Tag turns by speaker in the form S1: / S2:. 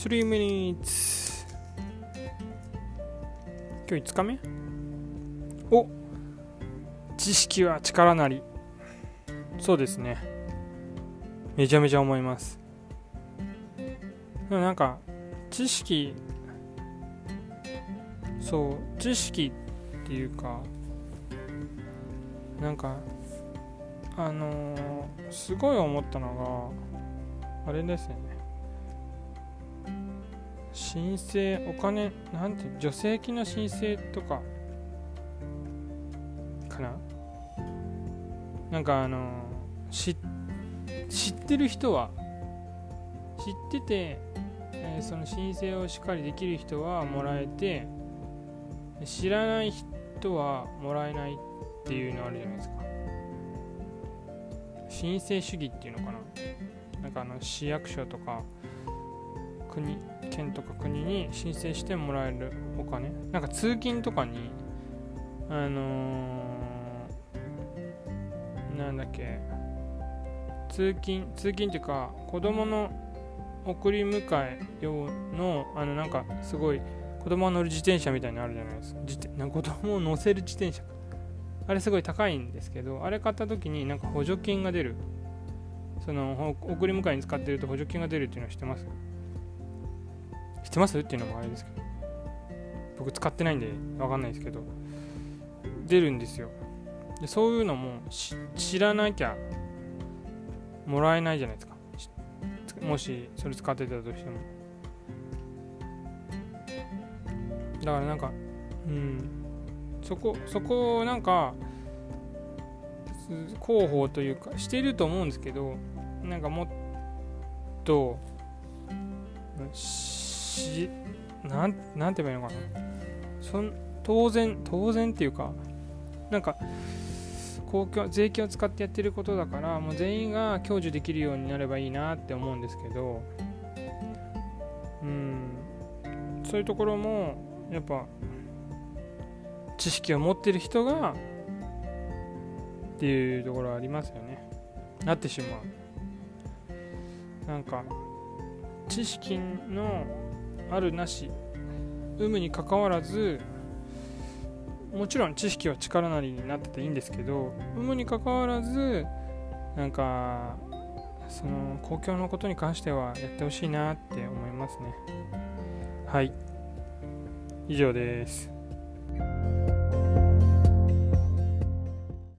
S1: 3 minutes. 今日5日目？お知識は力なり。そうですね。めちゃめちゃ思います。でもなんか知識そう知識っていうかなんかあのー、すごい思ったのがあれですね。申請お金なんて助成金の申請とかかな？なんかあの知知ってる人は知ってて、えー、その申請をしっかりできる人はもらえて知らない人はもらえないっていうのあるじゃないですか。申請主義っていうのかな？なんかあの市役所とか国県とか国に申請してもらえるお金なんか通勤とかにあのー、なんだっけ通勤通勤っていうか子供の送り迎え用のあのなんかすごい子供が乗る自転車みたいなのあるじゃないですか。自転子供を乗せる自転車あれすごい高いんですけどあれ買った時になんか補助金が出る。その送り迎えに使ってると補助金が出るっていうのは知ってます？知ってます？っていうのもあれですけど。僕使ってないんで分かんないですけど。出るんですよ。でそういうのも知らなきゃもらえないじゃないですか。もしそれ使ってたとしても。だからなんかうん。そこそこをなんか広報というかしてると思うんですけどなんかもっとしなんなんて言えばいいのかな。そん当然当然っていうかなんか公共税金を使ってやってることだからもう全員が享受できるようになればいいなって思うんですけどうんそういうところもやっぱ知識を持ってる人がっていうところはありますよね。なってしまう。なんか知識のあるなし。有無にかかわらずもちろん知識は力なりになってていいんですけど有無にかかわらずなんかその公共のことに関してはやってほしいなって思いますね。はい。以上です。